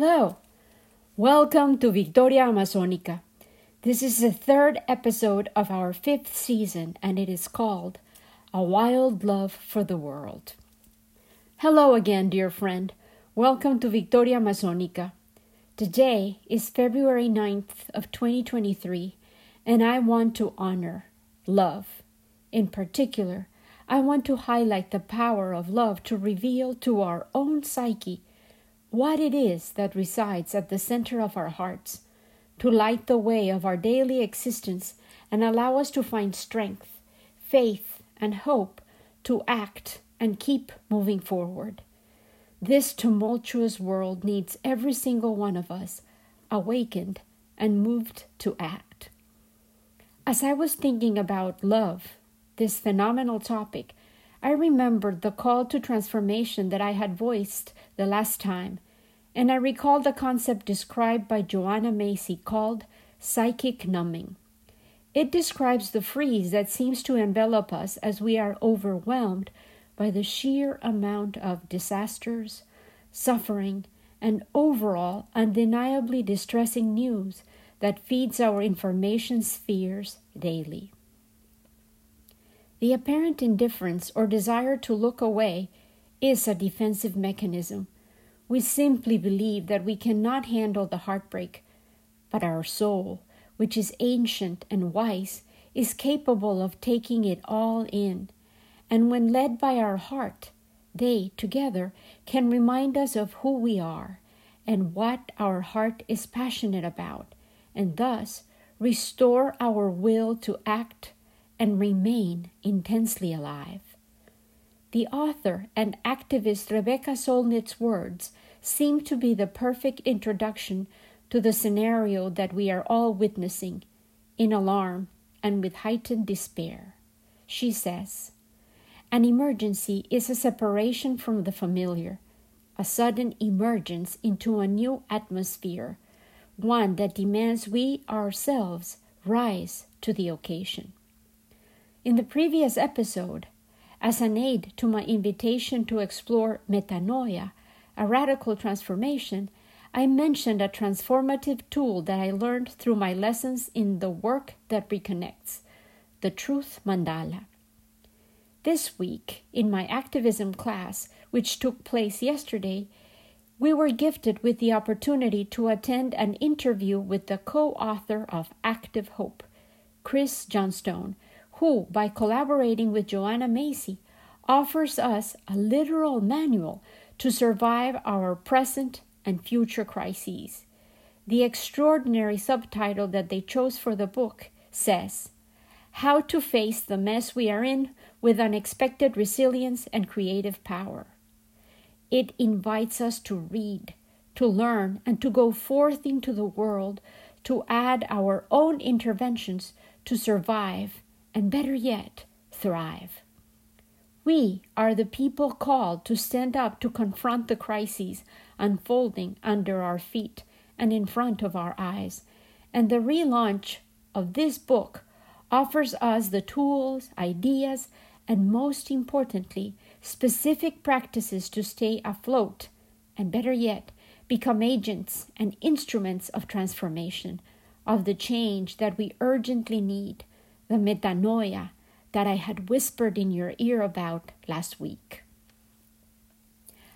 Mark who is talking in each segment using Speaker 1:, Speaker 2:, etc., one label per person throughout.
Speaker 1: Hello, welcome to Victoria Amazonica. This is the third episode of our fifth season, and it is called A Wild Love for the World. Hello again, dear friend. Welcome to Victoria Amazonica. Today is February 9th of 2023, and I want to honor love. In particular, I want to highlight the power of love to reveal to our own psyche what it is that resides at the center of our hearts, to light the way of our daily existence and allow us to find strength, faith, and hope to act and keep moving forward. This tumultuous world needs every single one of us awakened and moved to act. As I was thinking about love, this phenomenal topic, I remembered the call to transformation that I had voiced the last time, and I recalled the concept described by Joanna Macy called psychic numbing. It describes the freeze that seems to envelop us as we are overwhelmed by the sheer amount of disasters, suffering, and overall undeniably distressing news that feeds our information spheres daily. The apparent indifference or desire to look away is a defensive mechanism. We simply believe that we cannot handle the heartbreak, but our soul, which is ancient and wise, is capable of taking it all in. And when led by our heart, they together can remind us of who we are and what our heart is passionate about, and thus restore our will to act and remain intensely alive. The author and activist Rebecca Solnit's words seem to be the perfect introduction to the scenario that we are all witnessing in alarm and with heightened despair. She says, An emergency is a separation from the familiar, a sudden emergence into a new atmosphere, one that demands we ourselves rise to the occasion. In the previous episode, as an aid to my invitation to explore metanoia, a radical transformation, I mentioned a transformative tool that I learned through my lessons in the work that reconnects, the Truth Mandala. This week, in my activism class, which took place yesterday, we were gifted with the opportunity to attend an interview with the co author of Active Hope, Chris Johnstone, who, by collaborating with Joanna Macy, offers us a literal manual to survive our present and future crises. The extraordinary subtitle that they chose for the book says, How to Face the Mess We Are In with Unexpected Resilience and Creative Power. It invites us to read, to learn, and to go forth into the world to add our own interventions to survive and better yet, thrive. We are the people called to stand up to confront the crises unfolding under our feet and in front of our eyes. And the relaunch of this book offers us the tools, ideas, and most importantly, specific practices to stay afloat and better yet, become agents and instruments of transformation, of the change that we urgently need the metanoia that I had whispered in your ear about last week.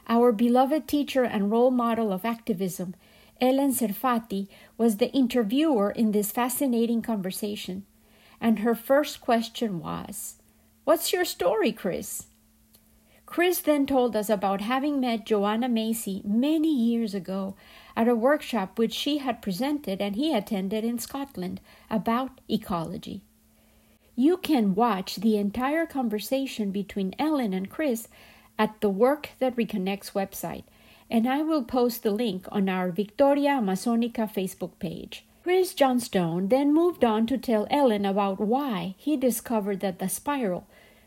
Speaker 1: Our beloved teacher and role model of activism, Ellen Serfati, was the interviewer in this fascinating conversation, and her first question was, What's your story, Chris? Chris then told us about having met Joanna Macy many years ago at a workshop which she had presented and he attended in Scotland about ecology. You can watch the entire conversation between Ellen and Chris at the Work That Reconnects website, and I will post the link on our Victoria Amazonica Facebook page. Chris Johnstone then moved on to tell Ellen about why he discovered that the spiral,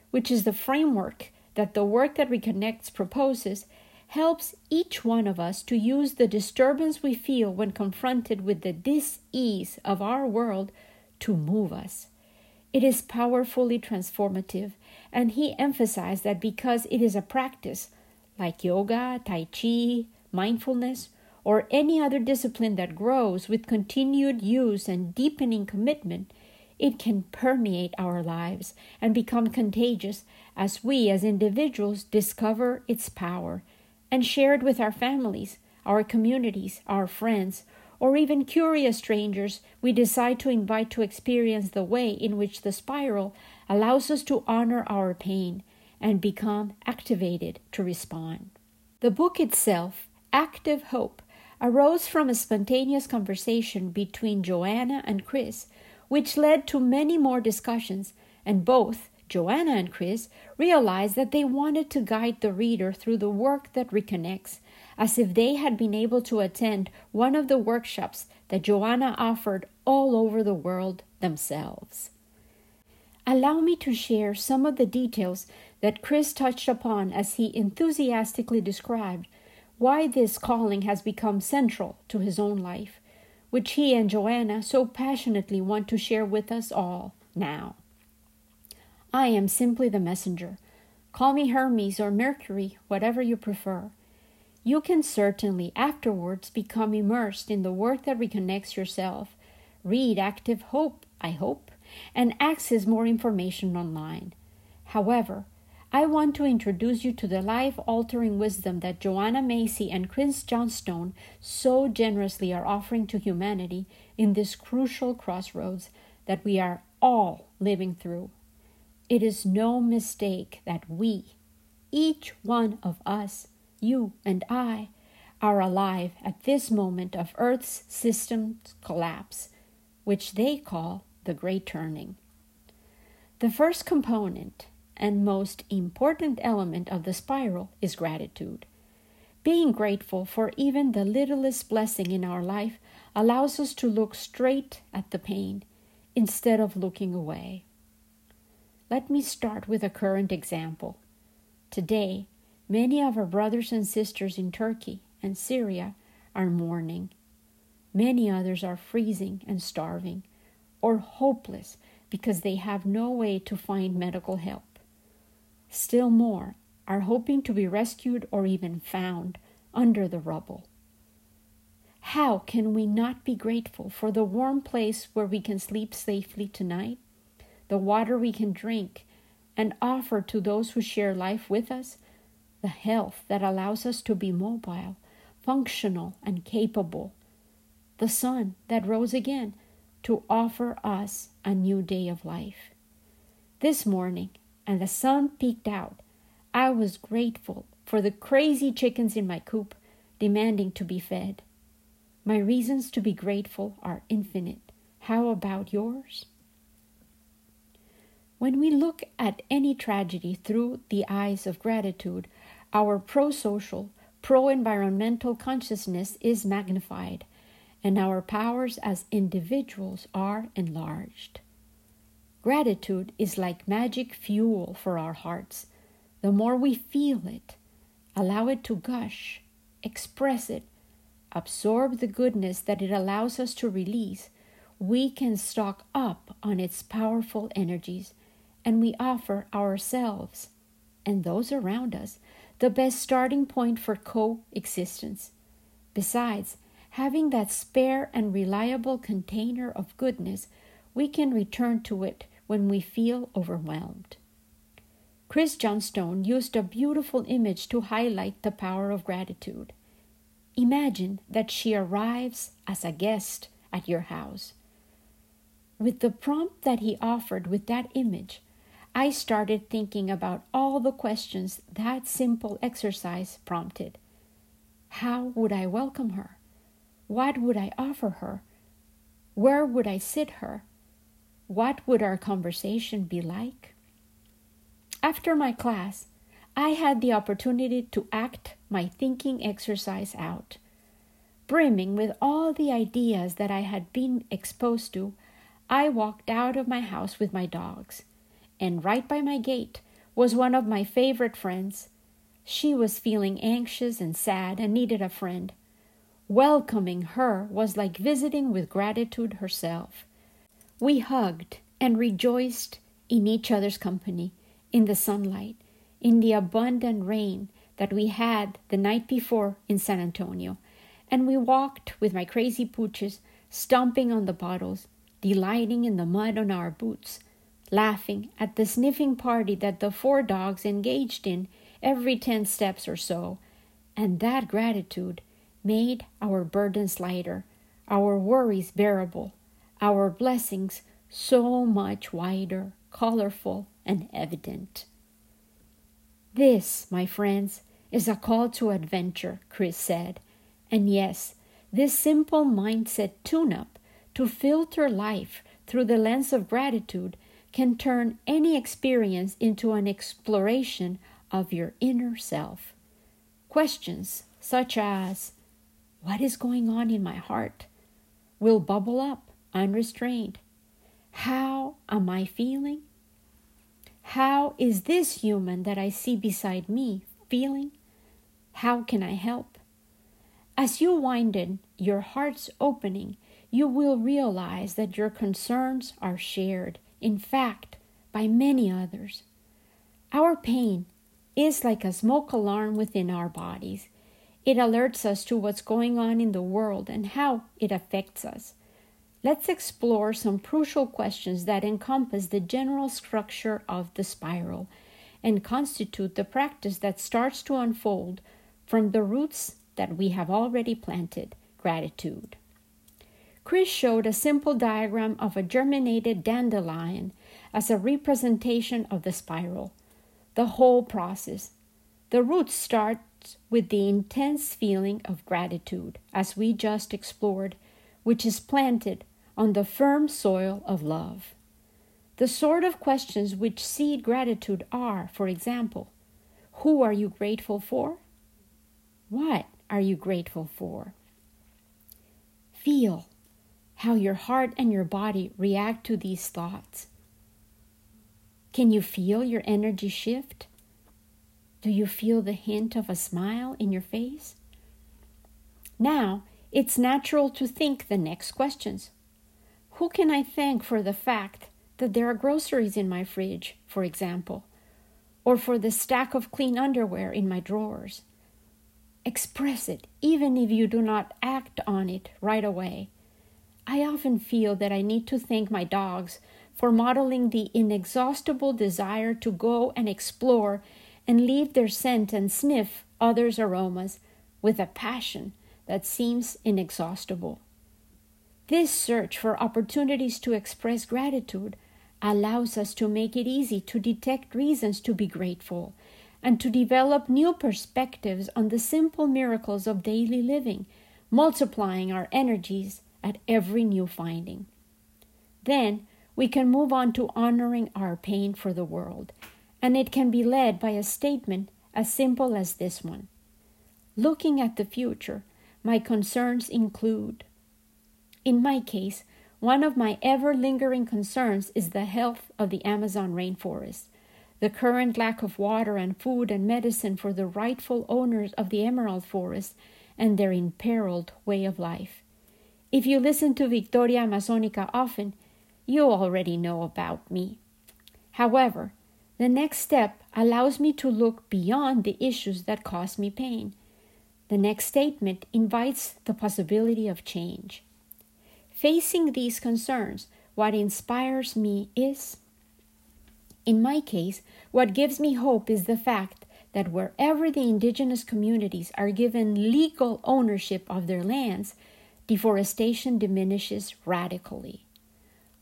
Speaker 1: which is the framework that the Work That Reconnects proposes, helps each one of us to use the disturbance we feel when confronted with the dis ease of our world to move us. It is powerfully transformative, and he emphasized that because it is a practice, like yoga, tai chi, mindfulness, or any other discipline that grows with continued use and deepening commitment, it can permeate our lives and become contagious as we as individuals discover its power and share it with our families, our communities, our friends, or even curious strangers we decide to invite to experience the way in which the spiral allows us to honor our pain and become activated to respond. The book itself, Active Hope, arose from a spontaneous conversation between Joanna and Chris, which led to many more discussions, and both Joanna and Chris realized that they wanted to guide the reader through the work that reconnects, as if they had been able to attend one of the workshops that Joanna offered all over the world themselves. Allow me to share some of the details that Chris touched upon as he enthusiastically described why this calling has become central to his own life, which he and Joanna so passionately want to share with us all now. I am simply the messenger. Call me Hermes or Mercury, whatever you prefer. You can certainly afterwards become immersed in the work that reconnects yourself. Read Active Hope, I hope, and access more information online. However, I want to introduce you to the life altering wisdom that Joanna Macy and Chris Johnstone so generously are offering to humanity in this crucial crossroads that we are all living through. It is no mistake that we, each one of us, you and I, are alive at this moment of Earth's system's collapse, which they call the Great Turning. The first component and most important element of the spiral is gratitude. Being grateful for even the littlest blessing in our life allows us to look straight at the pain instead of looking away. Let me start with a current example. Today, many of our brothers and sisters in Turkey and Syria are mourning. Many others are freezing and starving or hopeless because they have no way to find medical help. Still more are hoping to be rescued or even found under the rubble. How can we not be grateful for the warm place where we can sleep safely tonight, the water we can drink, and offer to those who share life with us, the health that allows us to be mobile, functional, and capable, the sun that rose again to offer us a new day of life? This morning, and the sun peeked out, I was grateful for the crazy chickens in my coop demanding to be fed. My reasons to be grateful are infinite. How about yours? When we look at any tragedy through the eyes of gratitude, our pro social, pro environmental consciousness is magnified, and our powers as individuals are enlarged. Gratitude is like magic fuel for our hearts. The more we feel it, allow it to gush, express it, absorb the goodness that it allows us to release, we can stock up on its powerful energies and we offer ourselves and those around us the best starting point for coexistence. Besides, having that spare and reliable container of goodness, we can return to it when we feel overwhelmed. Chris Johnstone used a beautiful image to highlight the power of gratitude. Imagine that she arrives as a guest at your house. With the prompt that he offered with that image, I started thinking about all the questions that simple exercise prompted. How would I welcome her? What would I offer her? Where would I sit her? What would our conversation be like? After my class, I had the opportunity to act my thinking exercise out. Brimming with all the ideas that I had been exposed to, I walked out of my house with my dogs, and right by my gate was one of my favorite friends. She was feeling anxious and sad and needed a friend. Welcoming her was like visiting with gratitude herself. We hugged and rejoiced in each other's company, in the sunlight, in the abundant rain that we had the night before in San Antonio, and we walked with my crazy pooches, stomping on the puddles, delighting in the mud on our boots, laughing at the sniffing party that the four dogs engaged in every ten steps or so, and that gratitude made our burdens lighter, our worries bearable, our blessings so much wider, colorful, and evident. This, my friends, is a call to adventure, Chris said. And yes, this simple mindset tune up to filter life through the lens of gratitude can turn any experience into an exploration of your inner self. Questions such as, What is going on in my heart? will bubble up unrestrained. How am I feeling? How is this human that I see beside me feeling? How can I help? As you widen your heart's opening, you will realize that your concerns are shared, in fact, by many others. Our pain is like a smoke alarm within our bodies. It alerts us to what's going on in the world and how it affects us. Let's explore some crucial questions that encompass the general structure of the spiral and constitute the practice that starts to unfold from the roots that we have already planted gratitude. Chris showed a simple diagram of a germinated dandelion as a representation of the spiral, the whole process. The roots start with the intense feeling of gratitude, as we just explored, which is planted on the firm soil of love. The sort of questions which seed gratitude are, for example, who are you grateful for? What are you grateful for? Feel how your heart and your body react to these thoughts. Can you feel your energy shift? Do you feel the hint of a smile in your face? Now, it's natural to think the next questions. Who can I thank for the fact that there are groceries in my fridge, for example, or for the stack of clean underwear in my drawers? Express it, even if you do not act on it right away. I often feel that I need to thank my dogs for modeling the inexhaustible desire to go and explore and leave their scent and sniff others' aromas with a passion that seems inexhaustible. This search for opportunities to express gratitude allows us to make it easy to detect reasons to be grateful and to develop new perspectives on the simple miracles of daily living, multiplying our energies at every new finding. Then we can move on to honoring our pain for the world, and it can be led by a statement as simple as this one Looking at the future, my concerns include in my case, one of my ever lingering concerns is the health of the Amazon rainforest, the current lack of water and food and medicine for the rightful owners of the emerald forest and their imperiled way of life. If you listen to Victoria Amazonica often, you already know about me. However, the next step allows me to look beyond the issues that cause me pain. The next statement invites the possibility of change. Facing these concerns, what inspires me is, in my case, what gives me hope is the fact that wherever the indigenous communities are given legal ownership of their lands, deforestation diminishes radically.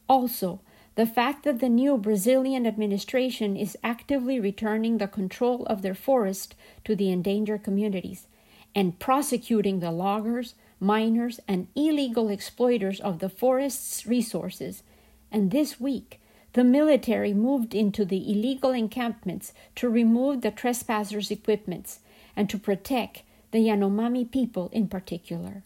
Speaker 1: Also, the fact that the new Brazilian administration is actively returning the control of their forest to the endangered communities and prosecuting the loggers, miners, and illegal exploiters of the forest's resources, and this week the military moved into the illegal encampments to remove the trespassers' equipments and to protect the Yanomami people in particular.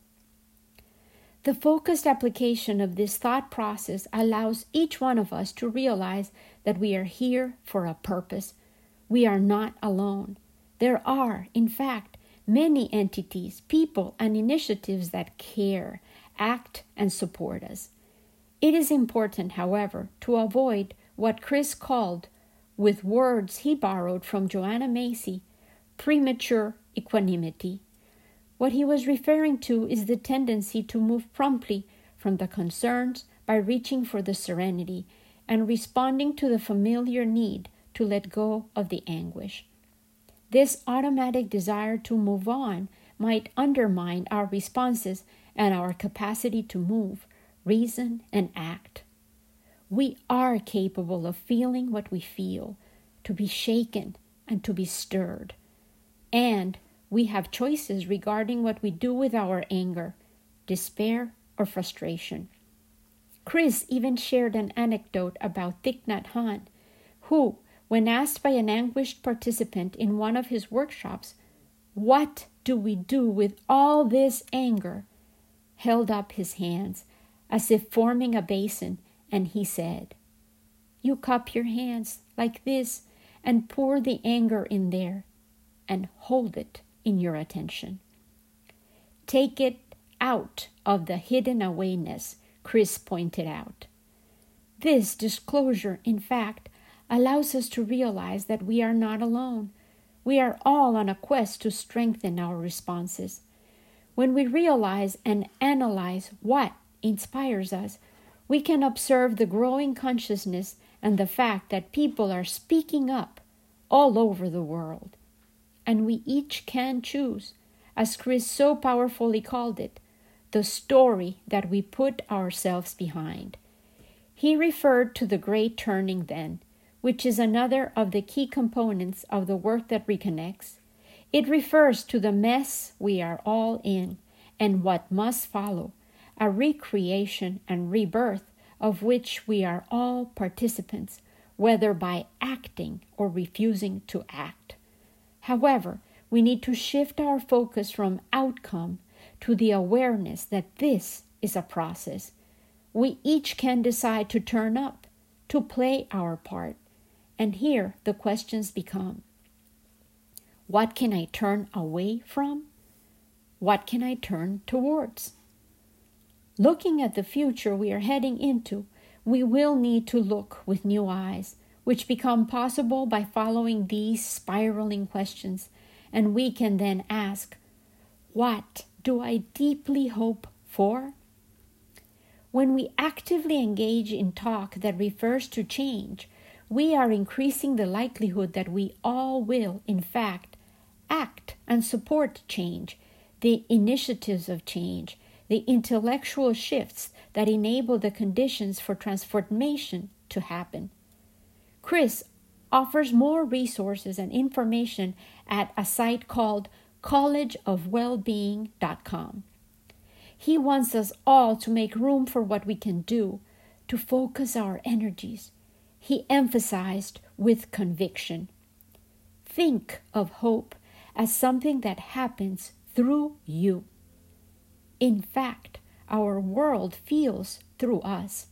Speaker 1: The focused application of this thought process allows each one of us to realize that we are here for a purpose. We are not alone. There are, in fact, many entities, people, and initiatives that care, act, and support us. It is important, however, to avoid what Chris called, with words he borrowed from Joanna Macy, premature equanimity. What he was referring to is the tendency to move promptly from the concerns by reaching for the serenity and responding to the familiar need to let go of the anguish. This automatic desire to move on might undermine our responses and our capacity to move, reason, and act. We are capable of feeling what we feel, to be shaken and to be stirred. And we have choices regarding what we do with our anger, despair, or frustration. Chris even shared an anecdote about Thich Nhat Hanh, who, when asked by an anguished participant in one of his workshops, What do we do with all this anger? held up his hands as if forming a basin, and he said, You cup your hands like this and pour the anger in there and hold it in your attention. Take it out of the hidden awayness, Chris pointed out. This disclosure, in fact, allows us to realize that we are not alone. We are all on a quest to strengthen our responses. When we realize and analyze what inspires us, we can observe the growing consciousness and the fact that people are speaking up all over the world. And we each can choose, as Chris so powerfully called it, the story that we put ourselves behind. He referred to the great turning then, which is another of the key components of the work that reconnects. It refers to the mess we are all in and what must follow, a recreation and rebirth of which we are all participants, whether by acting or refusing to act. However, we need to shift our focus from outcome to the awareness that this is a process. We each can decide to turn up, to play our part, and here the questions become What can I turn away from? What can I turn towards? Looking at the future we are heading into, we will need to look with new eyes, which become possible by following these spiraling questions, and we can then ask, What do I deeply hope for? When we actively engage in talk that refers to change, we are increasing the likelihood that we all will, in fact, act and support change, the initiatives of change, the intellectual shifts that enable the conditions for transformation to happen. Chris offers more resources and information at a site called collegeofwellbeing.com. He wants us all to make room for what we can do, to focus our energies, he emphasized with conviction. Think of hope as something that happens through you. In fact, our world feels through us.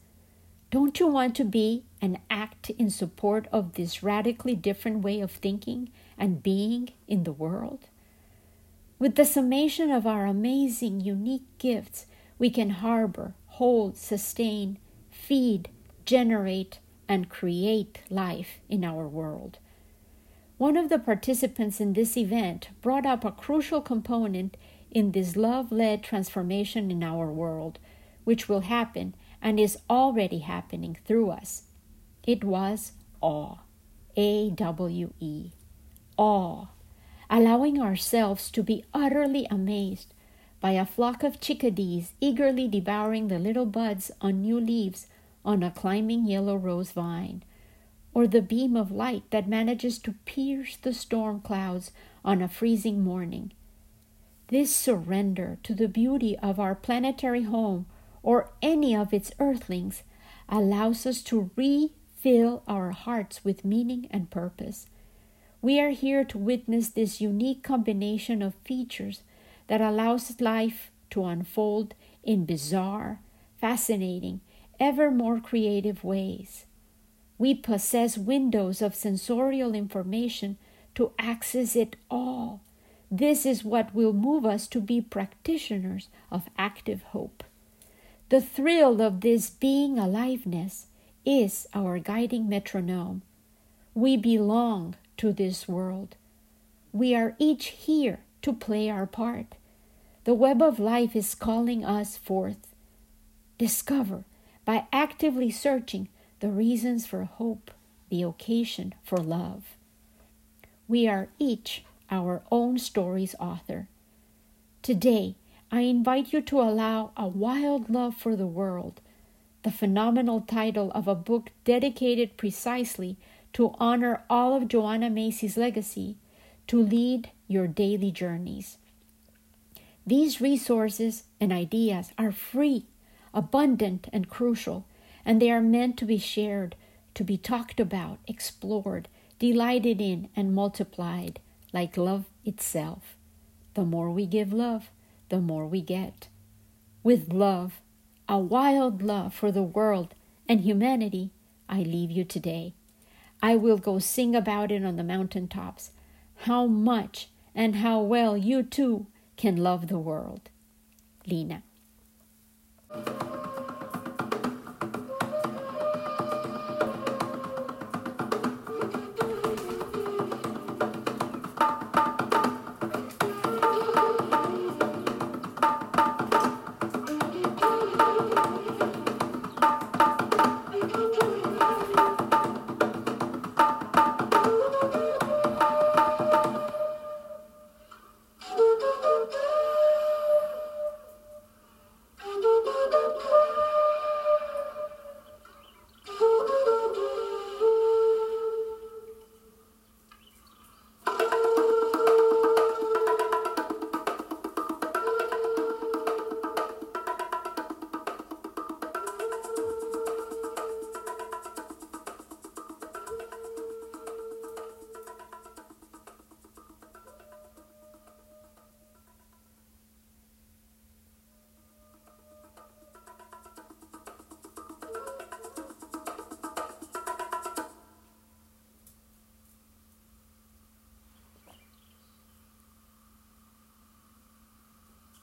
Speaker 1: Don't you want to be and act in support of this radically different way of thinking and being in the world? With the summation of our amazing, unique gifts, we can harbor, hold, sustain, feed, generate, and create life in our world. One of the participants in this event brought up a crucial component in this love led transformation in our world, which will happen and is already happening through us. It was awe. A W E. Awe. Allowing ourselves to be utterly amazed by a flock of chickadees eagerly devouring the little buds on new leaves on a climbing yellow rose vine, or the beam of light that manages to pierce the storm clouds on a freezing morning. This surrender to the beauty of our planetary home or any of its earthlings allows us to refill our hearts with meaning and purpose. We are here to witness this unique combination of features that allows life to unfold in bizarre, fascinating, ever more creative ways. We possess windows of sensorial information to access it all. This is what will move us to be practitioners of active hope. The thrill of this being aliveness is our guiding metronome. We belong to this world. We are each here to play our part. The web of life is calling us forth. Discover by actively searching the reasons for hope, the occasion for love. We are each our own story's author. Today, I invite you to allow a wild love for the world, the phenomenal title of a book dedicated precisely to honor all of Joanna Macy's legacy, to lead your daily journeys. These resources and ideas are free, abundant, and crucial, and they are meant to be shared, to be talked about, explored, delighted in, and multiplied like love itself. The more we give love, the more we get. With love, a wild love for the world and humanity, I leave you today. I will go sing about it on the mountain tops, how much and how well you too can love the world. Lena.